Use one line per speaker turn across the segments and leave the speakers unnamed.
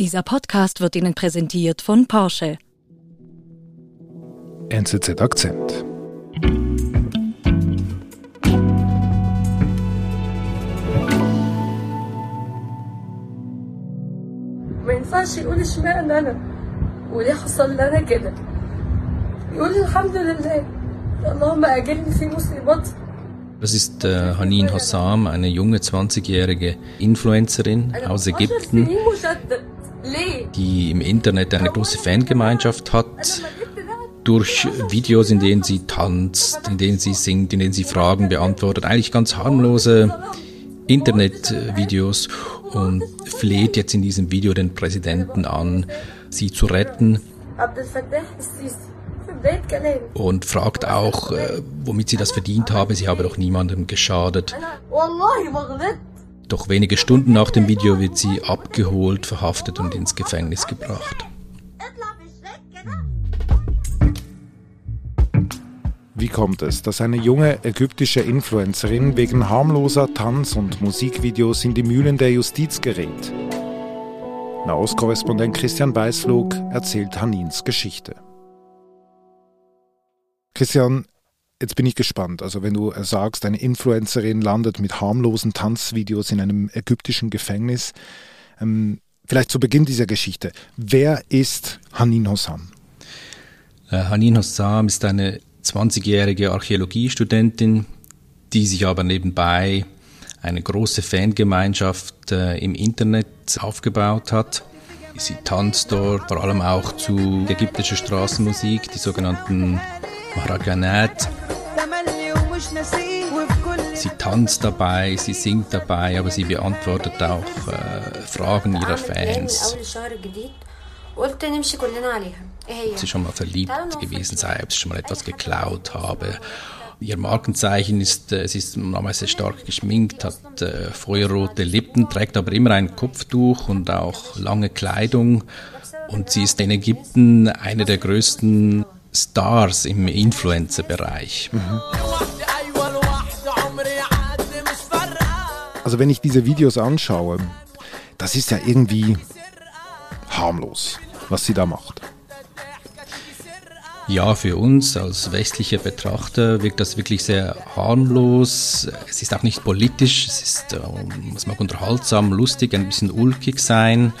Dieser Podcast wird Ihnen präsentiert von Porsche.
NZZ Akzent.
ما ينفعش يقول اشمعنى انا وليه حصل لي انا كده يقول الحمد لله اللهم اجرني في مصيبتي
Das ist äh, Hanin Hossam, eine junge 20-jährige Influencerin
انا
aus
10
Ägypten,
سنين مشتت ليه؟
die im Internet eine große Fangemeinschaft hat, durch Videos, in denen sie tanzt, in denen sie singt, in denen sie Fragen beantwortet. Eigentlich ganz harmlose Internetvideos und fleht jetzt in diesem Video den Präsidenten an, sie zu retten. Und fragt auch, äh, womit sie das verdient habe. Sie habe doch niemandem geschadet. Doch wenige Stunden nach dem Video wird sie abgeholt, verhaftet und ins Gefängnis gebracht.
Wie kommt es, dass eine junge ägyptische Influencerin wegen harmloser Tanz- und Musikvideos in die Mühlen der Justiz gerät? Nahostkorrespondent Christian Weißflog erzählt Hanins Geschichte. Christian, jetzt bin ich gespannt. Also wenn du sagst, eine Influencerin landet mit harmlosen Tanzvideos in einem ägyptischen Gefängnis, ähm, vielleicht zu Beginn dieser Geschichte. Wer ist Hanin Hossam?
Äh, Hanin Hossam ist eine 20-jährige Archäologiestudentin, die sich aber nebenbei eine große Fangemeinschaft äh, im Internet aufgebaut hat. Sie tanzt dort vor allem auch zu ägyptischer Straßenmusik, die sogenannten Mahraganat sie tanzt dabei, sie singt dabei, aber sie beantwortet auch äh, Fragen ihrer Fans. Ob sie schon mal verliebt gewesen sei, ob sie schon mal etwas geklaut habe. Ihr Markenzeichen ist, äh, sie ist normalerweise stark geschminkt, hat äh, feuerrote Lippen, trägt aber immer ein Kopftuch und auch lange Kleidung. Und sie ist in Ägypten eine der größten Stars im Influencer-Bereich. Mhm.
Also wenn ich diese Videos anschaue, das ist ja irgendwie harmlos, was sie da macht.
Ja, für uns als westliche Betrachter wirkt das wirklich sehr harmlos. Es ist auch nicht politisch, es ist, äh, es mag unterhaltsam, lustig, ein bisschen ulkig sein.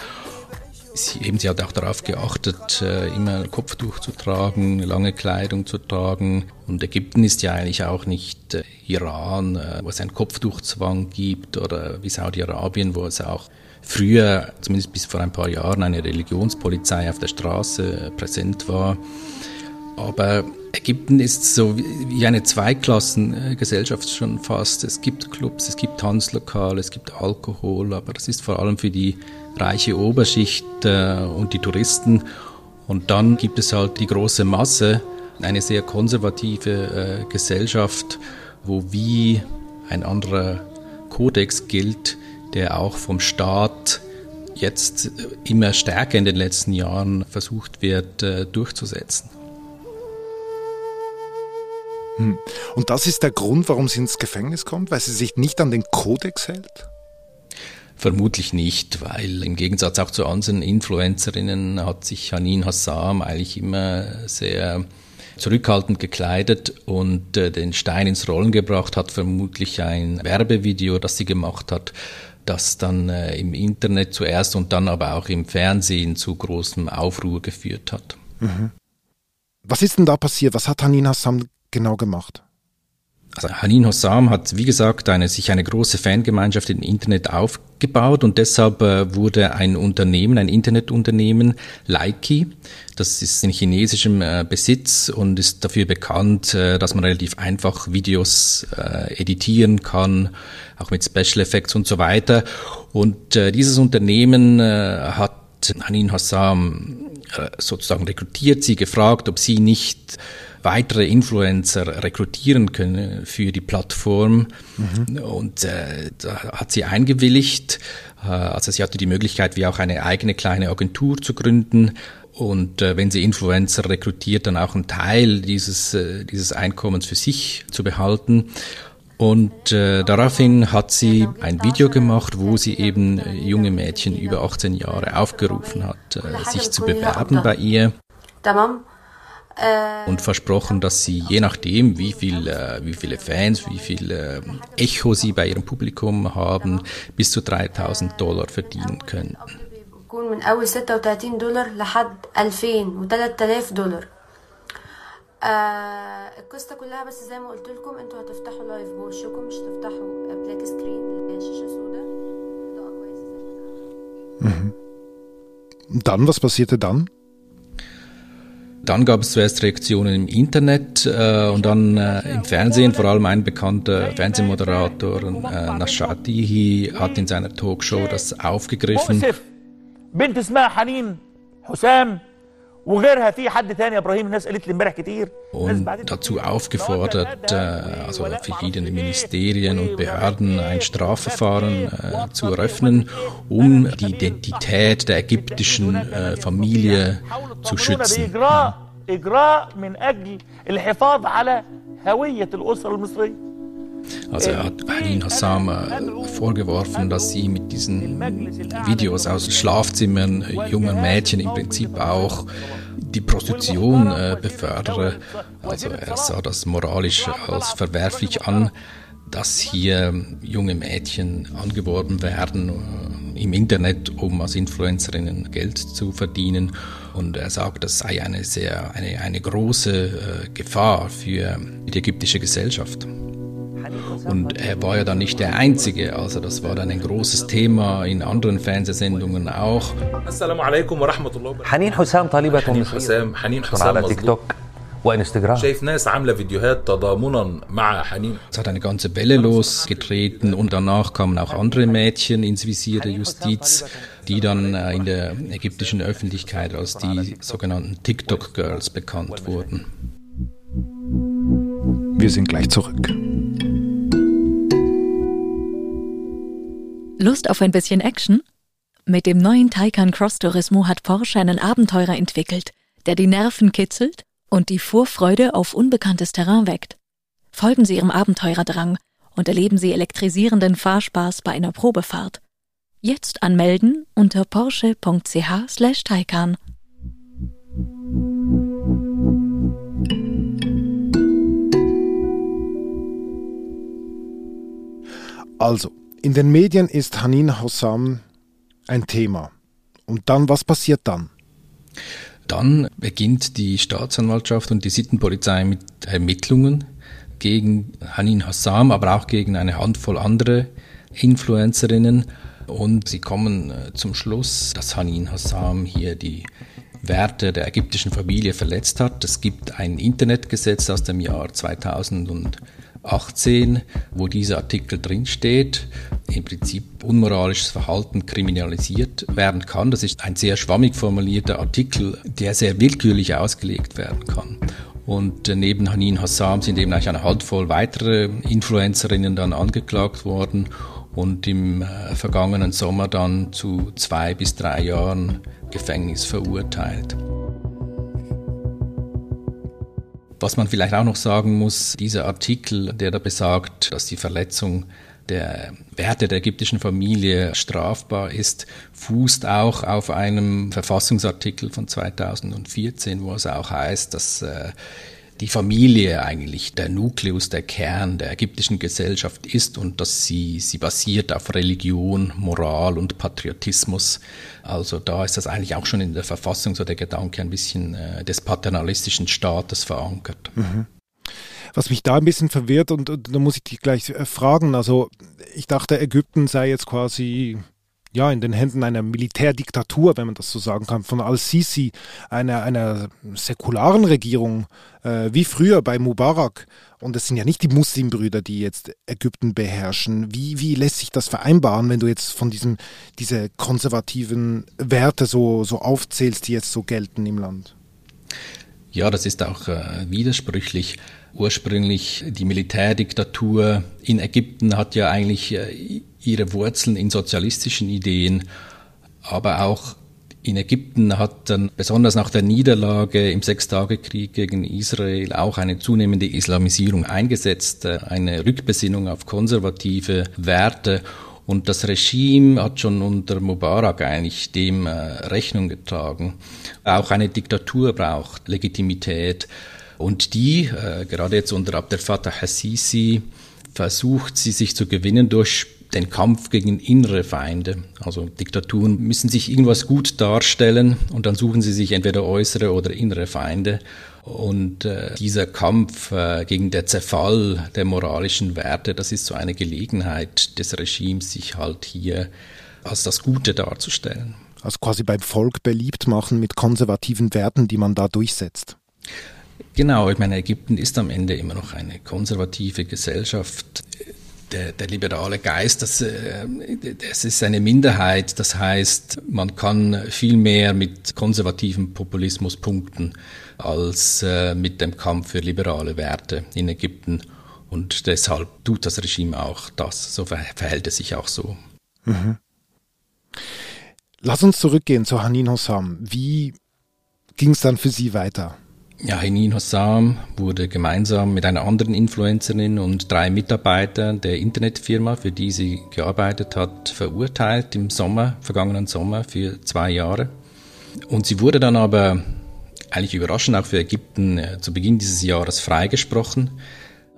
Sie, eben, sie hat auch darauf geachtet, äh, immer ein Kopftuch zu tragen, lange Kleidung zu tragen. Und Ägypten ist ja eigentlich auch nicht äh, Iran, äh, wo es einen Kopftuchzwang gibt, oder wie Saudi-Arabien, wo es auch früher, zumindest bis vor ein paar Jahren, eine Religionspolizei auf der Straße äh, präsent war. Aber Ägypten ist so wie eine Zweiklassengesellschaft schon fast. Es gibt Clubs, es gibt Tanzlokale, es gibt Alkohol, aber das ist vor allem für die reiche Oberschicht äh, und die Touristen. Und dann gibt es halt die große Masse, eine sehr konservative Gesellschaft, wo wie ein anderer Kodex gilt, der auch vom Staat jetzt immer stärker in den letzten Jahren versucht wird äh, durchzusetzen.
Und das ist der Grund, warum sie ins Gefängnis kommt, weil sie sich nicht an den Kodex hält?
Vermutlich nicht, weil im Gegensatz auch zu anderen Influencerinnen hat sich Hanin Hassam eigentlich immer sehr zurückhaltend gekleidet und äh, den Stein ins Rollen gebracht hat, vermutlich ein Werbevideo, das sie gemacht hat, das dann äh, im Internet zuerst und dann aber auch im Fernsehen zu großem Aufruhr geführt hat.
Was ist denn da passiert? Was hat Hanin Hassam genau gemacht?
Also Hanin Hossam hat, wie gesagt, eine, sich eine große Fangemeinschaft im Internet aufgebaut und deshalb äh, wurde ein Unternehmen, ein Internetunternehmen, Likey, das ist in chinesischem äh, Besitz und ist dafür bekannt, äh, dass man relativ einfach Videos editieren kann, auch mit Special Effects und so weiter. Und dieses Unternehmen hat Hanin Hossam sozusagen rekrutiert, sie gefragt, ob sie nicht weitere Influencer rekrutieren können für die Plattform. Mhm. Und äh, da hat sie eingewilligt. Äh, also sie hatte die Möglichkeit, wie auch eine eigene kleine Agentur zu gründen. Und äh, wenn sie Influencer rekrutiert, dann auch einen Teil dieses, äh, dieses Einkommens für sich zu behalten. Und äh, daraufhin hat sie ein Video gemacht, wo sie eben äh, junge Mädchen über 18 Jahre aufgerufen hat, äh, sich zu bewerben bei ihr.
Tamam
und versprochen, dass sie je nachdem, wie, viel, äh, wie viele Fans, wie viel äh, Echo sie bei ihrem Publikum haben, bis zu 3000 Dollar verdienen könnten.
بيكون من اول 36 دولار لحد 2000 و 3000 دولار آه القصه كلها بس زي ما قلت لكم انتوا هتفتحوا لايف بوشكم مش هتفتحوا بلاك سكرين اللي هي شاشه سوداء اضاءه كويسه زي كده.
Und dann, was passierte dann?
Dann gab es zuerst Reaktionen im Internet äh, und dann äh, im Fernsehen, vor allem ein bekannter Fernsehmoderator, äh, Nashatihi, hat in seiner Talkshow das aufgegriffen. Und dazu aufgefordert, also verschiedene Ministerien und Behörden ein Strafverfahren zu eröffnen, um die Identität der ägyptischen Familie zu schützen.
Ja.
Also er hat Hanin Hassam äh, vorgeworfen, dass sie mit diesen Videos aus Schlafzimmern äh, junger Mädchen im Prinzip auch die Prostitution äh, befördere. Also er sah das moralisch als verwerflich an, dass hier junge Mädchen angeworben werden im Internet, um als Influencerinnen Geld zu verdienen. Und er sagt, das sei eine sehr, eine, eine große Gefahr für die ägyptische Gesellschaft. Und er war ja dann nicht der Einzige, also das war dann ein großes Thema in anderen Fernsehsendungen auch.
السلام عليكم ورحمة الله وبركاته
حنين حسام طالبة
حنين
مصرية
حسام حنين
تكون
حسام
على تيك
مظلوم
توك وانستغرام
شايف ناس عاملة فيديوهات تضامنا مع حنين
Es hat eine ganze Welle losgetreten und danach kamen auch andere Mädchen ins Visier der Justiz, die dann äh, in der ägyptischen Öffentlichkeit als die sogenannten TikTok-Girls bekannt wurden.
Wir sind gleich zurück.
Lust auf ein bisschen Action? Mit dem neuen Taycan Cross Turismo hat Porsche einen Abenteurer entwickelt, der die Nerven kitzelt und die Vorfreude auf unbekanntes Terrain weckt. Folgen Sie Ihrem Abenteurerdrang und erleben Sie elektrisierenden Fahrspaß bei einer Probefahrt. Jetzt anmelden unter porsche.ch/taycan.
Also, in den Medien ist Hanin Hossam ein Thema. Und dann, was passiert dann?
Dann beginnt die Staatsanwaltschaft und die Sittenpolizei mit Ermittlungen gegen Hanin Hassam, aber auch gegen eine Handvoll andere Influencerinnen. Und sie kommen äh, zum Schluss, dass Hanin Hassam hier die Werte der ägyptischen Familie verletzt hat. Es gibt ein Internetgesetz aus dem Jahr 2018, wo dieser Artikel drinsteht, im Prinzip unmoralisches Verhalten kriminalisiert werden kann. Das ist ein sehr schwammig formulierter Artikel, der sehr willkürlich ausgelegt werden kann. Und äh, neben Hanin Hassam sind eben eigentlich eine Handvoll weitere Influencerinnen dann angeklagt worden und im äh, vergangenen Sommer dann zu zwei bis drei Jahren Gefängnis verurteilt. Was man vielleicht auch noch sagen muss, dieser Artikel, der da besagt, dass die Verletzung der Werte der ägyptischen Familie strafbar ist, fußt auch auf einem Verfassungsartikel von 2014, wo es auch heißt, dass äh, die Familie eigentlich der Nukleus, der Kern der ägyptischen Gesellschaft ist und dass sie, sie basiert auf Religion, Moral und Patriotismus. Also da ist das eigentlich auch schon in der Verfassung so der Gedanke ein bisschen äh, des paternalistischen Staates verankert.
Was mich da ein bisschen verwirrt und, und da muss ich dich gleich äh, fragen, also ich dachte, Ägypten sei jetzt quasi ja in den Händen einer Militärdiktatur, wenn man das so sagen kann, von Al-Sisi, einer, einer säkularen Regierung, äh, wie früher bei Mubarak. Und es sind ja nicht die Muslimbrüder, die jetzt Ägypten beherrschen. Wie, wie lässt sich das vereinbaren, wenn du jetzt von diesem, diese konservativen Werte so, so aufzählst, die jetzt so gelten im Land?
Ja, das ist auch äh, widersprüchlich. Ursprünglich die Militärdiktatur in Ägypten hat ja eigentlich äh, ihre Wurzeln in sozialistischen Ideen, aber auch In Ägypten hat dann besonders nach der Niederlage im Sechstagekrieg gegen Israel auch eine zunehmende Islamisierung eingesetzt, äh, eine Rückbesinnung auf konservative Werte. Und das Regime hat schon unter Mubarak eigentlich dem äh, Rechnung getragen. Auch eine Diktatur braucht Legitimität. Und die, äh, gerade jetzt unter Abdel Fattah Hassisi, versucht sie sich zu gewinnen durch den Kampf gegen innere Feinde. Also Diktaturen müssen sich irgendwas gut darstellen und dann suchen sie sich entweder äußere oder innere Feinde. Und äh, dieser Kampf äh, gegen den Zerfall der moralischen Werte, das ist so eine Gelegenheit des Regimes, sich halt hier als das Gute darzustellen.
Also quasi beim Volk beliebt machen mit konservativen Werten, die man da durchsetzt.
Genau, ich meine, Ägypten ist am Ende immer noch eine konservative Gesellschaft der, der liberale Geist, das, äh, das ist eine Minderheit. Das heißt, man kann viel mehr mit konservativem Populismus punkten als äh, mit dem Kampf für liberale Werte in Ägypten. Und deshalb tut das Regime auch das. So verhält es sich auch so. Mhm.
Lass uns zurückgehen zu Hanin Hossam. Wie ging es dann für Sie weiter?
Ja, Henin Hossam wurde gemeinsam mit einer anderen Influencerin und drei Mitarbeitern der Internetfirma, für die sie gearbeitet hat, verurteilt im Sommer, vergangenen Sommer für zwei Jahre. Und sie wurde dann aber eigentlich überraschend auch für Ägypten äh, zu Beginn dieses Jahres freigesprochen.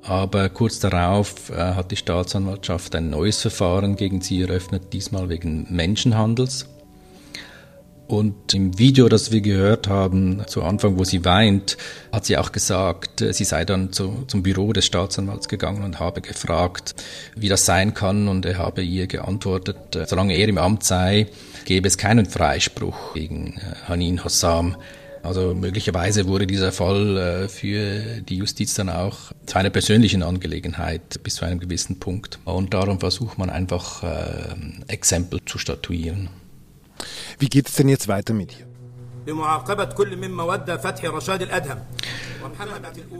Aber kurz darauf äh, hat die Staatsanwaltschaft ein neues Verfahren gegen sie eröffnet, diesmal wegen Menschenhandels. Und im Video, das wir gehört haben, zu Anfang, wo sie weint, hat sie auch gesagt, sie sei dann zu, zum Büro des Staatsanwalts gegangen und habe gefragt, wie das sein kann. Und er habe ihr geantwortet, solange er im Amt sei, gäbe es keinen Freispruch gegen äh, Hanin Hossam. Also möglicherweise wurde dieser Fall äh, für die Justiz dann auch zu einer persönlichen Angelegenheit bis zu einem gewissen Punkt. Und darum versucht man einfach äh, Exempel zu statuieren.
Wie geht es denn jetzt weiter mit ihr?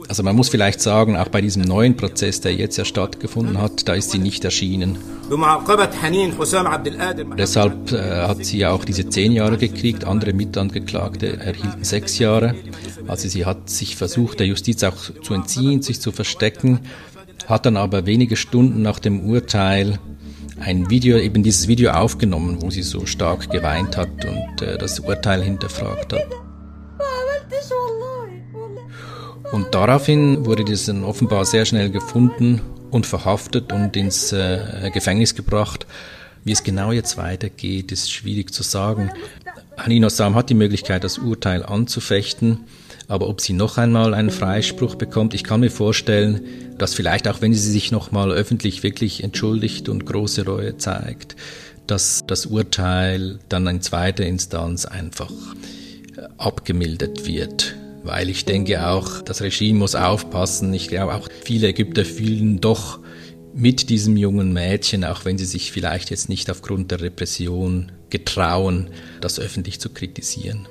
Also man muss vielleicht sagen, auch bei diesem neuen Prozess, der jetzt ja stattgefunden hat, da ist sie nicht erschienen. Deshalb äh, hat sie ja auch diese zehn Jahre gekriegt, andere Mitangeklagte erhielten sechs Jahre. Also sie hat sich versucht, der Justiz auch zu entziehen, sich zu verstecken, hat dann aber wenige Stunden nach dem Urteil ein Video, eben dieses Video aufgenommen, wo sie so stark geweint hat und äh, das Urteil hinterfragt hat. Und daraufhin wurde das dann offenbar sehr schnell gefunden und verhaftet und ins äh, Gefängnis gebracht. Wie es genau jetzt weitergeht, ist schwierig zu sagen. Hanino Sam hat die Möglichkeit, das Urteil anzufechten. Aber ob sie noch einmal einen Freispruch bekommt, ich kann mir vorstellen, dass vielleicht auch wenn sie sich noch mal öffentlich wirklich entschuldigt und große Reue zeigt, dass das Urteil dann in zweiter Instanz einfach äh, abgemildert wird. Weil ich denke auch, das Regime muss aufpassen. Ich glaube auch viele Ägypter fühlen doch mit diesem jungen Mädchen, auch wenn sie sich vielleicht jetzt nicht aufgrund der Repression getrauen, das öffentlich zu kritisieren.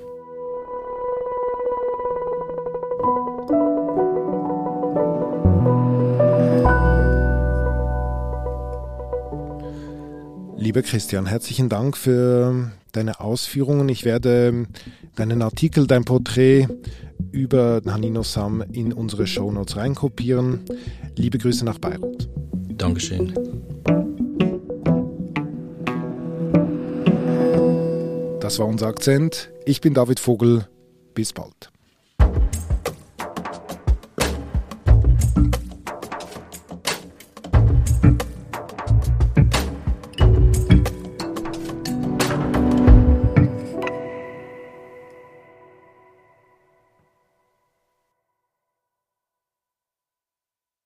Lieber Christian, herzlichen Dank für deine Ausführungen. Ich werde deinen Artikel, dein Porträt über Hanino Sam in unsere Shownotes reinkopieren. Liebe Grüße nach Beirut.
Dankeschön.
Das war unser Akzent. Ich bin David Vogel. Bis bald.